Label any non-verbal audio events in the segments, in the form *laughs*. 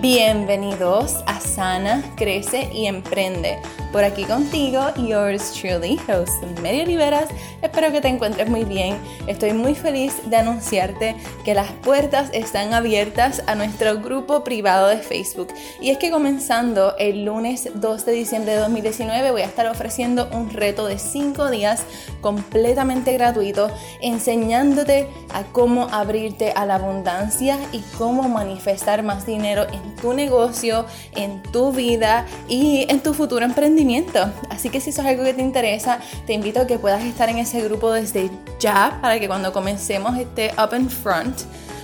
Bienvenidos a Sana, Crece y Emprende. Por aquí contigo, yours truly, host Mary Oliveras. Espero que te encuentres muy bien. Estoy muy feliz de anunciarte que las puertas están abiertas a nuestro grupo privado de Facebook. Y es que comenzando el lunes 2 de diciembre de 2019 voy a estar ofreciendo un reto de 5 días completamente gratuito enseñándote a cómo abrirte a la abundancia y cómo manifestar más dinero en tu negocio, en tu vida y en tu futuro emprendimiento. Así que si eso es algo que te interesa, te invito a que puedas estar en ese grupo desde ya para que cuando comencemos este Up in Front,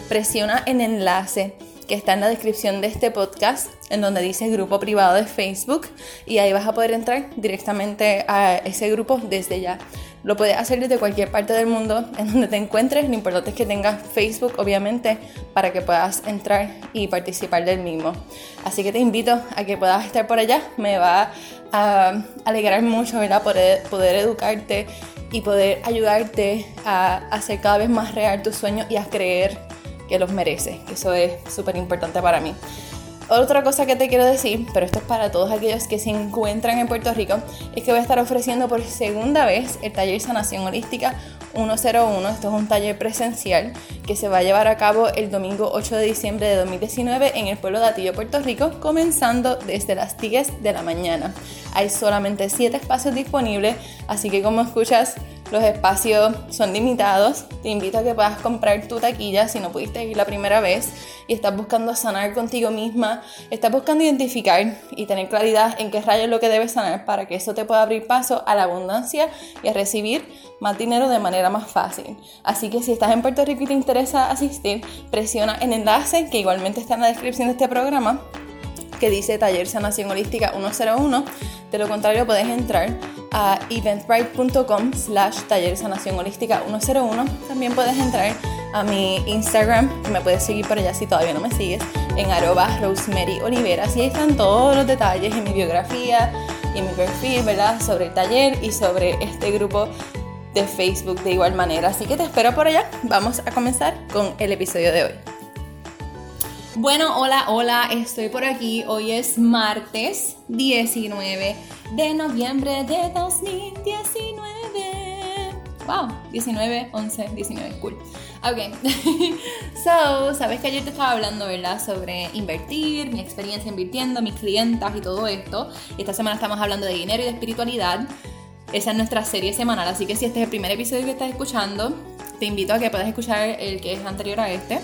presiona el enlace que está en la descripción de este podcast, en donde dice grupo privado de Facebook, y ahí vas a poder entrar directamente a ese grupo desde ya. Lo puedes hacer desde cualquier parte del mundo en donde te encuentres. Lo importante es que tengas Facebook, obviamente, para que puedas entrar y participar del mismo. Así que te invito a que puedas estar por allá. Me va a alegrar mucho, ¿verdad? Poder, poder educarte y poder ayudarte a hacer cada vez más real tus sueños y a creer que los mereces, eso es súper importante para mí. Otra cosa que te quiero decir, pero esto es para todos aquellos que se encuentran en Puerto Rico, es que voy a estar ofreciendo por segunda vez el taller Sanación Holística 101. Esto es un taller presencial que se va a llevar a cabo el domingo 8 de diciembre de 2019 en el pueblo de Atillo, Puerto Rico, comenzando desde las 10 de la mañana. Hay solamente 7 espacios disponibles, así que como escuchas, los espacios son limitados. Te invito a que puedas comprar tu taquilla si no pudiste ir la primera vez y estás buscando sanar contigo misma. Estás buscando identificar y tener claridad en qué rayo es lo que debes sanar para que eso te pueda abrir paso a la abundancia y a recibir más dinero de manera más fácil. Así que si estás en Puerto Rico y te interesa asistir, presiona el enlace que igualmente está en la descripción de este programa que dice Taller Sanación Holística 101. De lo contrario, puedes entrar a eventbrite.com slash taller sanación holística 101. También puedes entrar a mi Instagram, que me puedes seguir por allá si todavía no me sigues, en arroba Rosemary Oliveras. Y ahí están todos los detalles en mi biografía y en mi perfil, ¿verdad? Sobre el taller y sobre este grupo de Facebook de igual manera. Así que te espero por allá. Vamos a comenzar con el episodio de hoy. Bueno, hola, hola, estoy por aquí. Hoy es martes 19 de noviembre de 2019. Wow, 19, 11, 19, cool. Ok, *laughs* so, sabes que ayer te estaba hablando, ¿verdad? Sobre invertir, mi experiencia invirtiendo, mis clientas y todo esto. Esta semana estamos hablando de dinero y de espiritualidad. Esa es nuestra serie semanal, así que si este es el primer episodio que estás escuchando, te invito a que puedas escuchar el que es anterior a este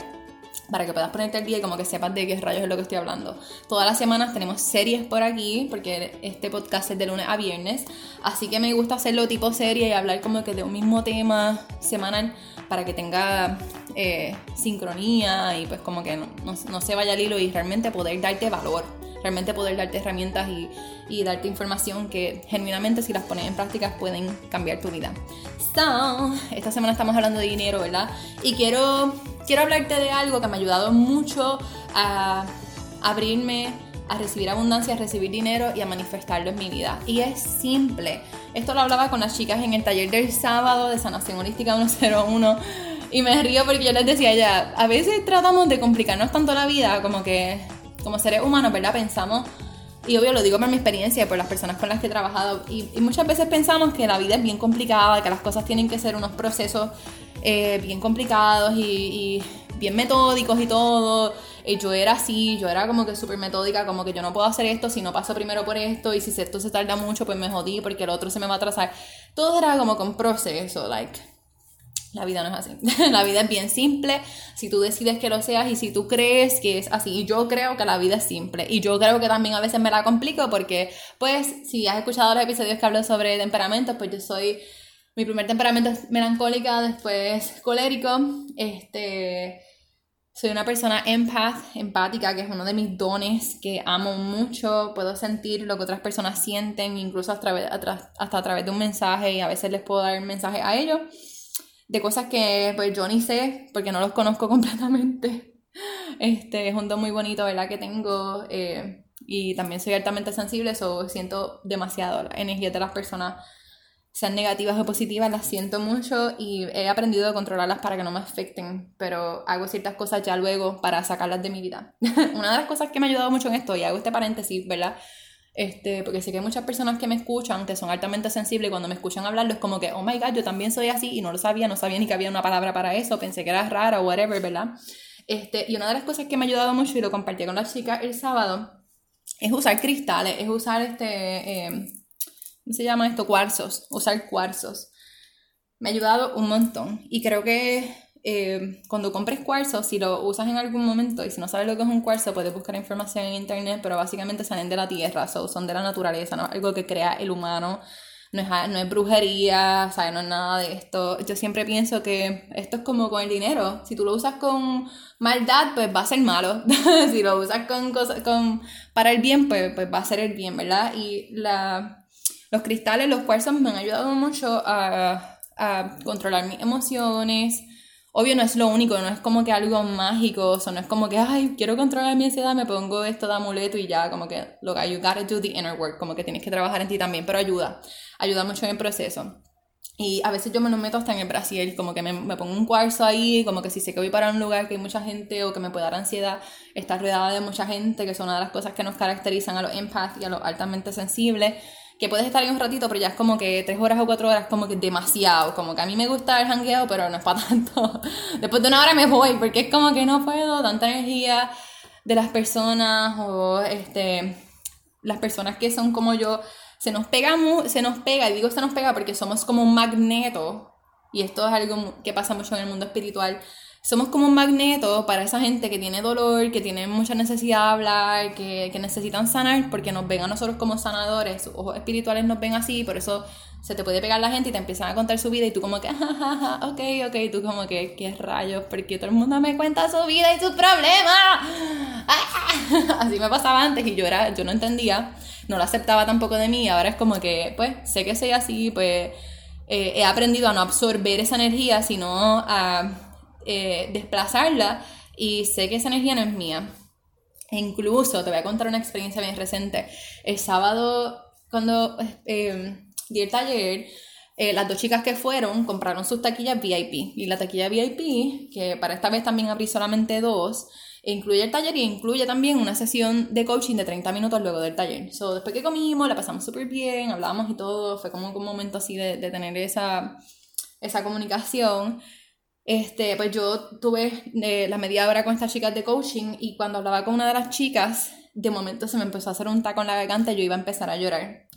para que puedas ponerte al día y como que sepas de qué rayos es lo que estoy hablando. Todas las semanas tenemos series por aquí, porque este podcast es de lunes a viernes, así que me gusta hacerlo tipo serie y hablar como que de un mismo tema semanal para que tenga eh, sincronía y pues como que no, se vaya al hilo y realmente poder darte valor, realmente poder darte herramientas y, y darte información que genuinamente si las pones en práctica pueden cambiar tu vida. So, esta semana estamos hablando de dinero, ¿verdad? Y quiero quiero hablarte de algo que me ha ayudado mucho a abrirme a recibir abundancia, a recibir dinero y a manifestarlo en mi vida. Y es simple. Esto lo hablaba con las chicas en el taller del sábado de Sanación Holística 101. Y me río porque yo les decía ya, a veces tratamos de complicarnos tanto la vida como que, como seres humanos, ¿verdad? Pensamos, y obvio lo digo por mi experiencia y por las personas con las que he trabajado, y, muchas veces pensamos que la vida es bien complicada, que las cosas tienen que ser unos procesos eh, bien complicados y, bien metódicos y todo. Y yo era así, yo era como que súper metódica, como que yo no puedo hacer esto si no paso primero por esto y si esto se tarda mucho pues me jodí porque el otro se me va a atrasar. Todo era como con proceso, like. La vida no es así. *laughs* la vida es bien simple. Si tú decides que lo seas y si tú crees que es así. Y yo creo que la vida es simple. Y yo creo que también a veces me la complico porque, pues, si has escuchado los episodios que hablo sobre temperamentos, pues yo soy mi primer temperamento es melancólica, después colérico. Este, soy una persona empath, empática, que es uno de mis dones que amo mucho. Puedo sentir lo que otras personas sienten, incluso a través, hasta a través de un mensaje, y a veces les puedo dar un mensaje a ellos de cosas que pues yo ni sé porque no los conozco *laughs* completamente. Este es un don muy bonito, ¿verdad? Que tengo. Eh, y también soy altamente sensible, eso siento demasiado la energía de las personas sean negativas o positivas, las siento mucho y he aprendido a controlarlas para que no me afecten, pero hago ciertas cosas ya luego para sacarlas de mi vida. *laughs* Una de las cosas que me ha ayudado mucho en esto, y hago este paréntesis, ¿verdad? Este, porque sé que hay muchas personas que me escuchan, que son altamente sensibles, y cuando me escuchan hablarlo es como que, oh my god, yo también soy así y no lo sabía, no sabía ni que había una palabra para eso, pensé que era rara o whatever, ¿verdad? Este, y una de las cosas que me ha ayudado mucho y lo compartí con la chica el sábado es usar cristales, es usar este, em, ¿cómo se llama esto? Cuarzos, usar cuarzos. Me ha ayudado un montón y creo que eh, cuando compres cuarzo, si lo usas en algún momento y si no sabes lo que es un cuarzo, puedes buscar información en internet, pero básicamente salen de la tierra, son de la naturaleza, ¿no? Algo que crea el humano, no es, no es brujería. No es nada de esto. Yo siempre pienso que esto es como con el dinero, si tú lo usas con maldad, pues va a ser malo, *laughs* si lo usas con cosas, con, para el bien, pues, pues va a ser el bien, ¿verdad? Y la, los cristales, los cuarzos me han ayudado mucho a, a controlar mis emociones, Obvio no es lo único, no es como que algo mágico, o no es como que, ay, quiero controlar mi ansiedad, me pongo esto de amuleto y ya, como que, lo you gotta do the inner work, como que tienes que trabajar en ti también, pero ayuda, ayuda mucho en el proceso. Y a veces yo me lo meto hasta en el Brasil, como que me, me, pongo un cuarzo ahí, como que si sé que voy para un lugar que hay mucha gente o que me puede dar ansiedad, estar rodeada de mucha gente, que son una de las cosas que nos caracterizan a los empath y a los altamente sensibles que puedes estar ahí un ratito, pero ya es como que tres horas o cuatro horas, como que demasiado. Como que a mí me gusta el jangueo, pero no es para *laughs* tanto. Después de una hora me voy, porque es como que no puedo, tanta energía de las personas o este, las personas que son como yo. Se nos pega, se nos pega, y digo se nos pega porque somos como un magneto, y esto es algo que pasa mucho en el mundo espiritual somos como un magneto para esa gente que tiene dolor, que tiene mucha necesidad de hablar, que, que, necesitan sanar, porque nos ven a nosotros como sanadores, sus ojos espirituales nos ven así, por eso se te puede pegar la gente y te empiezan a contar su vida y tú como que, jajaja, ok, ok, tú como que, qué rayos, porque todo el mundo me cuenta su vida y sus problemas. *laughs* Así me pasaba antes y yo, era, yo no entendía, no lo aceptaba tampoco de mí, ahora es como que, pues, sé que soy así, pues, eh, he aprendido a no absorber esa energía, sino a eh, desplazarla y sé que esa energía no es mía. E incluso te voy a contar una experiencia bien reciente. El sábado, cuando eh, di el taller, eh, las dos chicas que fueron compraron sus taquillas VIP. Y la taquilla VIP, que para esta vez también abrí solamente dos, incluye el taller y incluye también una sesión de coaching de 30 minutos luego del taller. So, después que comimos, la pasamos súper bien, hablábamos y todo, fue como un momento así de, de tener esa, esa comunicación. Este, pues yo tuve eh, la media hora con estas chicas de coaching y cuando hablaba con una de las chicas, de momento se me empezó a hacer un taco en la garganta y yo iba a empezar a llorar.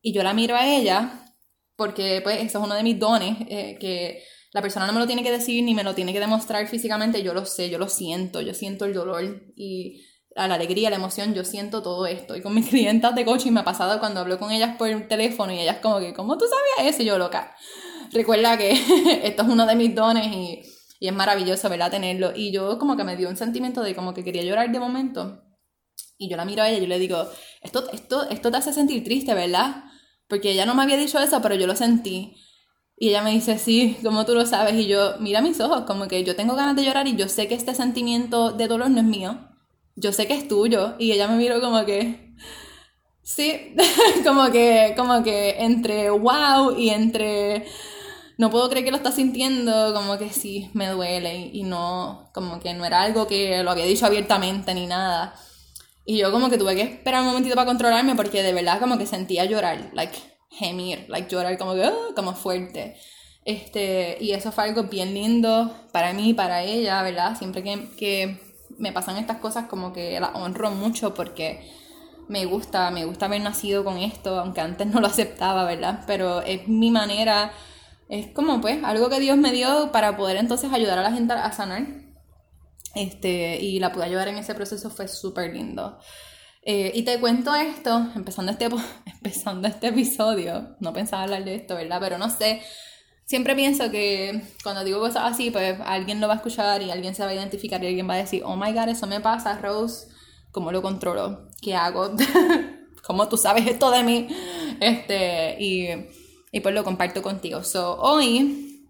Y yo la miro a ella, porque pues eso es uno de mis dones, eh, que la persona no me lo tiene que decir ni me lo tiene que demostrar físicamente, yo lo sé, yo lo siento, yo siento el dolor y la alegría, la emoción, yo siento todo esto. Y con mis *laughs* clientas de coaching me ha pasado cuando hablo con ellas por teléfono y ellas como que, ¿cómo tú sabías eso? Yo loca recuerda que *laughs* esto es uno de mis dones y, es maravilloso, ¿verdad? Tenerlo. Y yo como que me dio un sentimiento de como que quería llorar de momento. Y yo la miro a ella y yo le digo, esto, esto, esto te hace sentir triste, ¿verdad? Porque ella no me había dicho eso, pero yo lo sentí. Y ella me dice, sí, como tú lo sabes. Y yo, mira mis ojos, como que yo tengo ganas de llorar y yo sé que este sentimiento de dolor no es mío. Yo sé que es tuyo. Y ella me miró como que, sí, *laughs* como que, como que entre wow y entre no puedo creer que lo está sintiendo, como que sí, me duele y, no, como que no era algo que lo había dicho abiertamente ni nada. Y yo como que tuve que esperar un momentito para controlarme porque de verdad como que sentía llorar, like gemir, like llorar como que, ah, como fuerte. Este, y eso fue algo bien lindo para mí y para ella, ¿verdad? Siempre que, que me pasan estas cosas como que la honro mucho porque me gusta, me gusta haber nacido con esto, aunque antes no lo aceptaba, ¿verdad? Pero es mi manera es como pues algo que Dios me dio para poder entonces ayudar a la gente a sanar. Este, y la pude ayudar en ese proceso, fue súper lindo. Eh, y te cuento esto, empezando este, *laughs* empezando este episodio, no pensaba hablar de esto, ¿verdad? Pero no sé, siempre pienso que cuando digo cosas así, pues alguien lo va a escuchar y alguien se va a identificar y alguien va a decir, oh my god, eso me pasa, Rose, ¿cómo lo controlo? ¿Qué hago? *laughs* ¿Cómo tú sabes esto de mí? Este, y y pues lo comparto contigo. So, hoy,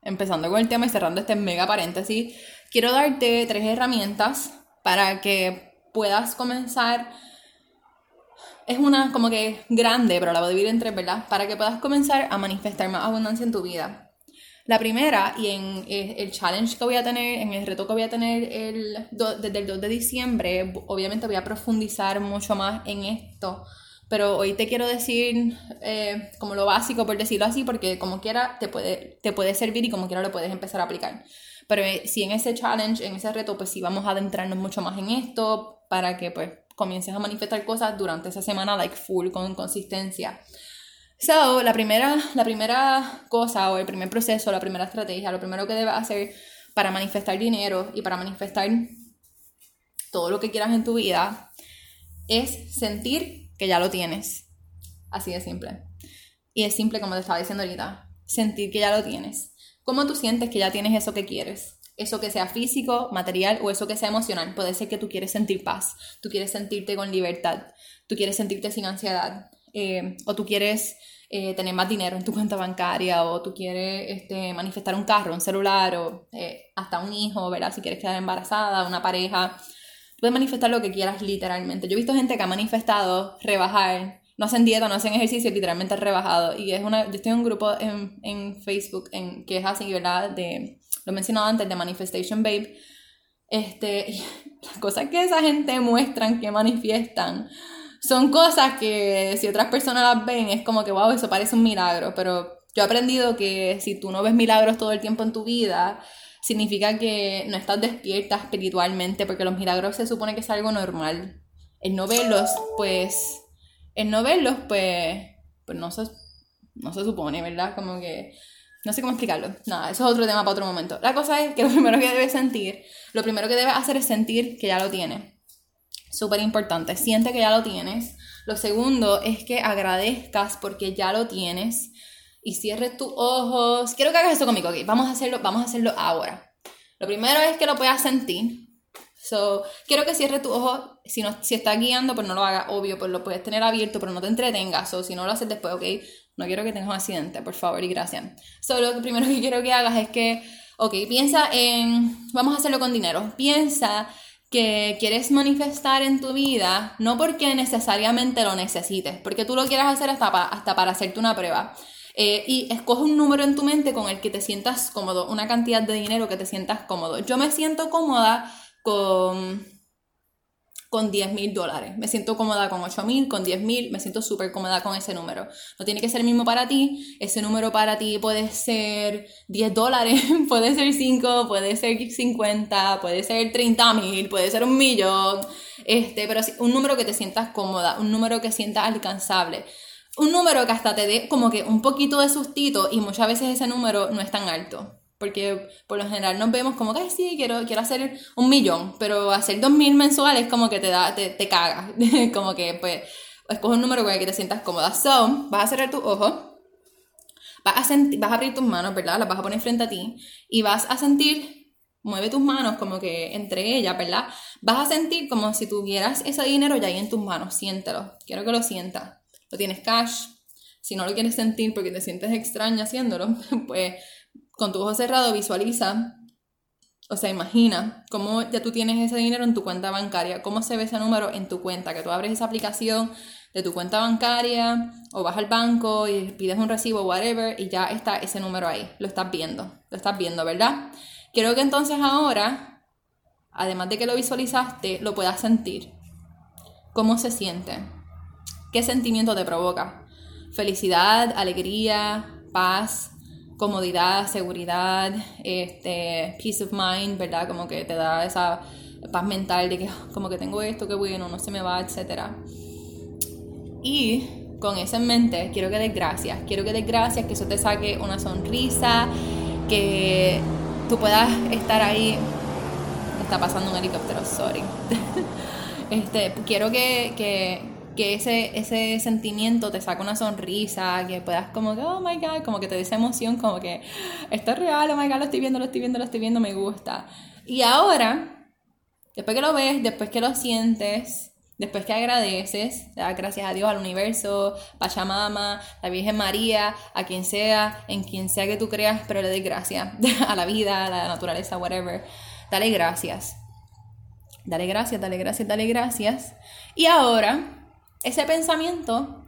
empezando con el tema y cerrando este mega paréntesis, quiero darte tres herramientas para que puedas comenzar es una como que grande, pero la voy a dividir en tres, ¿verdad? Para que puedas comenzar a manifestar más abundancia en tu vida. La primera, y en eh, el challenge que voy a tener, en el reto que voy a tener el desde el 2 de diciembre, obviamente voy a profundizar mucho más en esto. Pero hoy te quiero decir eh, como lo básico, por decirlo así, porque como quiera te puede, te puede servir y como quiera lo puedes empezar a aplicar. Pero eh, si en ese challenge, en ese reto, pues sí vamos a adentrarnos mucho más en esto para que pues comiences a manifestar cosas durante esa semana, like full, con consistencia. So, la primera, la primera cosa o el primer proceso, la primera estrategia, lo primero que debes hacer para manifestar dinero y para manifestar todo lo que quieras en tu vida es sentir que ya lo tienes. Así de simple. Y es simple como te estaba diciendo ahorita. Sentir que ya lo tienes. ¿Cómo tú sientes que ya tienes eso que quieres? Eso que sea físico, material o eso que sea emocional. Puede ser que tú quieres sentir paz, tú quieres sentirte con libertad, tú quieres sentirte sin ansiedad, eh, o tú quieres eh, tener más dinero en tu *laughs* cuenta bancaria, o tú quieres este, manifestar un carro, un celular, o eh, hasta un hijo, ¿verdad? Si quieres quedar embarazada, una pareja. Puedes manifestar lo que quieras literalmente. Yo he visto gente que ha manifestado rebajar, no hacen dieta, no hacen ejercicio, literalmente rebajado. Y es una, yo estoy en un grupo en, en Facebook en, que es así, ¿verdad? De lo he mencionado antes, de Manifestation Babe, este, *laughs* las cosas que esa gente muestran, que manifiestan, son cosas que si otras personas las ven, es como que, wow, eso parece un milagro, pero yo he aprendido que si tú no ves milagros todo el tiempo en tu vida, significa que no estás despierta espiritualmente, porque los milagros se supone que es algo normal. El no verlos, pues, el no verlos, pues, pues no se, no se supone, ¿verdad? Como que no sé cómo explicarlo. Nada, eso es otro tema para otro momento. La cosa es que lo *laughs* primero que debes sentir, lo primero que debes hacer es sentir que ya lo tienes. Súper importante, siente que ya lo tienes. Lo segundo es que agradezcas porque ya lo tienes y cierres tus ojos. Quiero que hagas eso conmigo, ok. Vamos a hacerlo, vamos a hacerlo ahora. Lo primero es que lo puedas sentir. So, quiero que cierres tus ojos. Si, no, si estás guiando, pues no lo hagas, obvio, pues lo puedes tener abierto, pero no te entretengas. O si no lo haces después, ok no quiero que tengas un accidente, por favor y gracias. Solo lo primero *laughs* que quiero que hagas es que, ok, piensa en, vamos a hacerlo con dinero, piensa que quieres manifestar en tu vida, no porque necesariamente lo necesites, porque tú lo quieras hacer hasta, hasta para hacerte una prueba. Eh, y escoge un número en tu mente con el que te sientas cómodo, una cantidad de dinero que te sientas cómodo. Yo me siento cómoda con con 10 mil dólares. Me siento cómoda con 8 mil, con 10 mil, me siento súper cómoda con ese número. No tiene que ser el mismo para ti, ese número para ti puede ser 10 dólares, *laughs* puede ser 5, puede ser 50, puede ser 30 mil, puede ser un millón, este, pero un número que te sientas cómoda, un número que sientas alcanzable. Un número que hasta te dé como que un poquito de sustito y muchas veces ese número no es tan alto. Porque por lo general nos vemos como que, sí, quiero, quiero hacer un millón, pero hacer dos mil mensuales como que te da, te, te caga. *laughs* como que, pues, escoge un número con el que te sientas cómoda. So, vas a cerrar tus ojos, vas a, sentir, vas a abrir tus manos, ¿verdad? Las vas a poner frente a ti y vas a sentir, mueve tus manos como que entre ellas, ¿verdad? Vas a sentir como si tuvieras ese dinero ya ahí en tus manos, siéntelo. Quiero que lo sientas. Tienes cash. Si no lo quieres sentir porque te sientes extraña haciéndolo, *laughs* pues con tu ojo cerrado visualiza, o sea, imagina cómo ya tú tienes ese dinero en tu cuenta bancaria, cómo se ve ese número en tu cuenta, que tú abres esa aplicación de tu cuenta bancaria o vas al banco y pides un recibo, whatever, y ya está ese número ahí, lo estás viendo, lo estás viendo, ¿verdad? Quiero que entonces ahora, además de que lo visualizaste, lo puedas sentir. ¿Cómo se siente? ¿Qué sentimiento te provoca? Felicidad, alegría, paz, comodidad, seguridad, este, peace of mind, ¿verdad? Como que te da esa paz mental de que como que tengo esto, que bueno, no se me va, etc. Y con eso en mente, quiero que des gracias, quiero que des gracias, que eso te saque una sonrisa, que tú puedas estar ahí. Está pasando un helicóptero, sorry. *laughs* este, quiero que, que que ese, ese sentimiento te saca una sonrisa, que puedas como que, oh my god, como que te dé esa emoción, como que esto es real, oh my god, lo estoy viendo, lo estoy viendo, lo estoy viendo, me gusta. Y ahora, después que lo ves, después que lo sientes, después que agradeces, das gracias a Dios, al universo, Pachamama, la Virgen María, a quien sea, en quien sea que tú creas, pero le des gracias *laughs* a la vida, a la naturaleza, whatever. Dale gracias. Dale gracias, dale gracias, dale gracias. Y ahora ese pensamiento,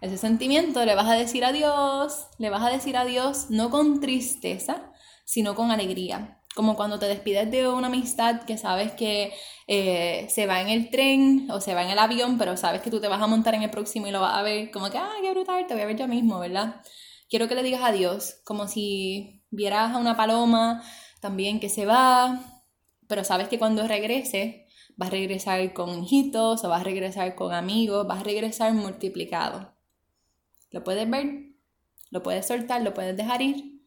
ese sentimiento, le vas a decir adiós, le vas a decir adiós no con tristeza, sino con alegría. Como cuando te despides de una amistad que sabes que eh, se va en el tren o se va en el avión, pero sabes que tú te vas a montar en el próximo y lo vas a ver, como que, ah, qué brutal, te voy a ver yo mismo, ¿verdad? Quiero que le digas adiós, como si vieras a una paloma también que se va, pero sabes que cuando regrese, vas a regresar con hijitos o vas a regresar con amigos, vas a regresar multiplicado. ¿Lo puedes ver? ¿Lo puedes soltar? ¿Lo puedes dejar ir?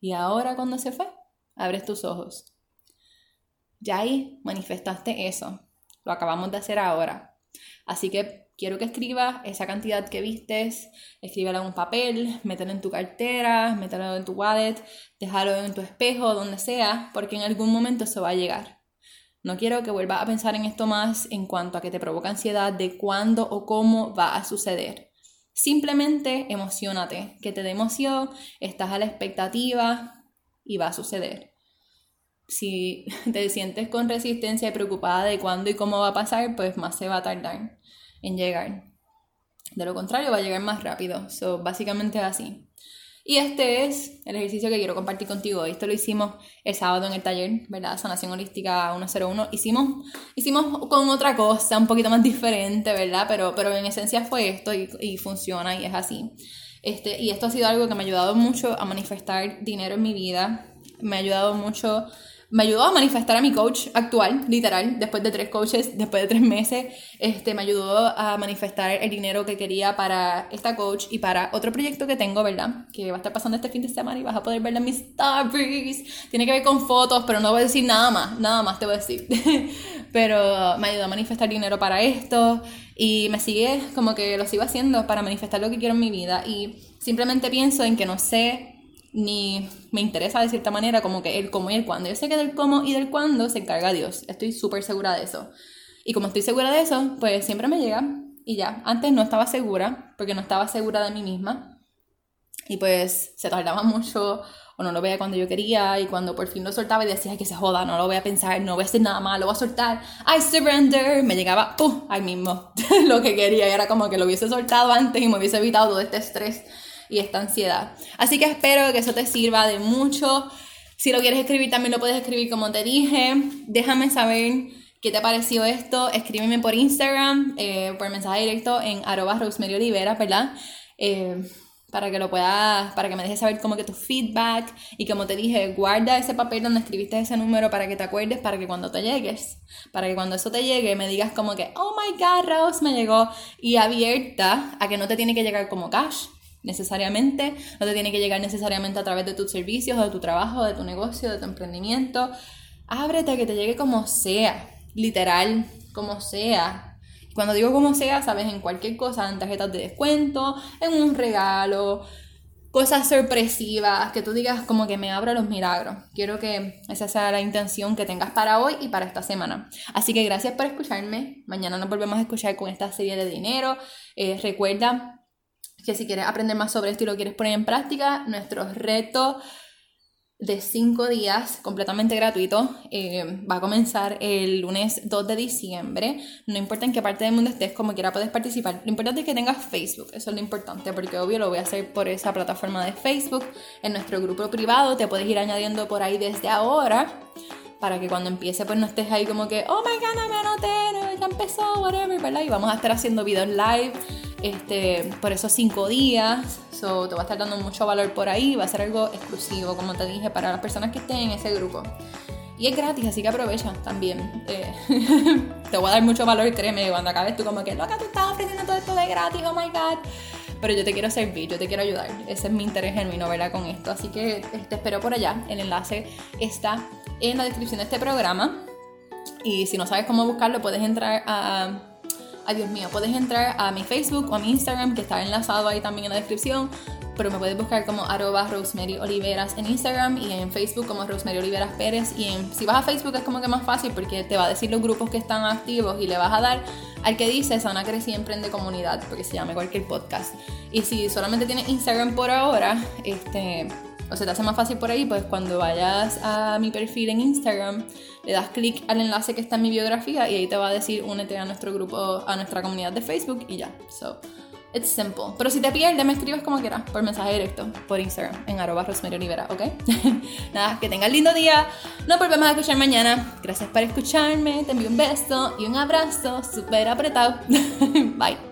Y ahora cuando se fue, abres tus ojos. Ya ahí manifestaste eso. Lo acabamos de hacer ahora. Así que quiero que escribas esa cantidad que vistes, escríbela en un papel, mételo en tu cartera, mételo en tu wallet, déjalo en tu espejo, donde sea, porque en algún momento eso va a llegar. No quiero que vuelvas a pensar en esto más en cuanto a que te provoca ansiedad de cuándo o cómo va a suceder. Simplemente emocionate, que te dé emoción, estás a la expectativa y va a suceder. Si *laughs* te sientes con resistencia y preocupada de cuándo y cómo va a pasar, pues más se va a tardar en llegar. De lo contrario, va a llegar más rápido. So, básicamente así. Y este es el ejercicio que quiero compartir contigo. Esto lo hicimos el sábado en el taller, ¿verdad? Sanación Holística 101. Hicimos, hicimos con otra cosa, un poquito más diferente, ¿verdad? Pero, pero en esencia fue esto y, y funciona y es así. Este, y esto ha sido algo que me ha ayudado mucho a manifestar dinero en mi vida. Me ha ayudado mucho me ayudó a manifestar a mi coach actual, literal, después de tres coaches, después de tres meses, este, me ayudó a manifestar el dinero que quería para esta coach y para otro proyecto que tengo, ¿verdad? Que va a estar pasando este fin de semana y vas a poder verlo en mis stories. Tiene que ver con fotos, pero no voy a decir nada más, nada más te voy a decir. *laughs* pero me ayudó a manifestar dinero para esto y me sigue como que lo sigo haciendo para manifestar lo que quiero en mi vida y simplemente pienso en que no sé ni me interesa de cierta manera como que el cómo y el cuándo. Yo sé que del cómo y del cuándo se encarga Dios. Estoy súper segura de eso. Y como estoy segura de eso, pues siempre me llega y ya. Antes no estaba segura porque no estaba segura de mí misma. Y pues se tardaba mucho o no lo veía cuando yo quería y cuando por fin lo soltaba y decía que se joda, no lo voy a pensar, no voy a hacer nada más, lo voy a soltar, I surrender, me llegaba, ¡pum!, ahí mismo, *laughs* lo que quería y era como que lo hubiese soltado antes y me hubiese evitado todo este estrés y esta ansiedad. Así que espero que eso te sirva de mucho. Si lo quieres escribir, también lo puedes escribir como te dije. Déjame saber qué te ha parecido esto. Escríbeme por Instagram, eh, por mensaje directo en arroba Rosemary Olivera, ¿verdad? Eh, para que lo puedas, para que me dejes saber como que tu feedback y como te dije, guarda ese papel donde escribiste ese número para que te acuerdes, para que cuando te llegues, para que cuando eso te llegue me digas como que, oh my god, Rose me llegó y abierta a que no te tiene que llegar como cash, necesariamente, no te tiene que llegar necesariamente a través de tus servicios, de tu trabajo, de tu negocio, de tu emprendimiento. Ábrete que te llegue como sea, literal, como sea. Cuando digo como sea, sabes, en cualquier cosa, en tarjetas de descuento, en un regalo, cosas sorpresivas, que tú digas como que me abra los milagros. Quiero que esa sea la intención que tengas para hoy y para esta semana. Así que gracias por escucharme. Mañana nos volvemos a escuchar con esta serie de dinero. Eh, recuerda que si quieres aprender más sobre esto y lo quieres poner en práctica, nuestro reto de 5 días completamente gratuito eh, va a comenzar el lunes 2 de diciembre. No importa en qué parte del mundo estés, como quiera puedes participar. Lo importante es que tengas Facebook, eso es lo importante, porque obvio lo voy a hacer por esa plataforma de Facebook. En nuestro grupo privado te puedes ir añadiendo por ahí desde ahora para que cuando empiece pues no estés ahí como que, oh my god, no me anoté, ya empezó, whatever, ¿verdad? Y vamos a estar haciendo videos live este, por esos cinco días. So, te va a estar dando mucho valor por ahí. Va a ser algo exclusivo, como te dije, para las personas que estén en ese grupo. Y es gratis, así que aprovecha también. Eh, *laughs* te voy a dar mucho valor, créeme, cuando acabes tú como que, loca, tú estás ofreciendo todo esto de gratis, oh my god. Pero yo te quiero servir, yo te quiero ayudar. Ese es mi interés genuino, ¿verdad? Con esto. Así que te espero por allá. El enlace está en la descripción de este programa. Y si no sabes cómo buscarlo, puedes entrar a Ay, Dios mío, puedes entrar a mi Facebook o a mi Instagram, que está enlazado ahí también en la descripción. Pero me puedes buscar como arroba Rosemary Oliveras en Instagram y en Facebook como Rosemary Oliveras Pérez. Y si vas a Facebook es como que más fácil porque te va a decir los grupos que están activos y le vas a dar al que dice Sana Crecí Emprende Comunidad, porque se llama cualquier podcast. Y si solamente tienes Instagram por ahora, este o se te hace más fácil por ahí, pues cuando vayas a mi perfil en Instagram, le das clic al enlace que está en mi biografía y ahí te va a decir únete a nuestro grupo, a nuestra comunidad de Facebook y ya. So, it's simple. Pero si te pierdes, me escribes como quieras, por mensaje directo, por Instagram, en arroba Rosemary ¿ok? *laughs* Nada, que tengas lindo día. Nos volvemos a escuchar mañana. Gracias por escucharme. Te envío un beso y un abrazo súper apretado. *laughs* Bye.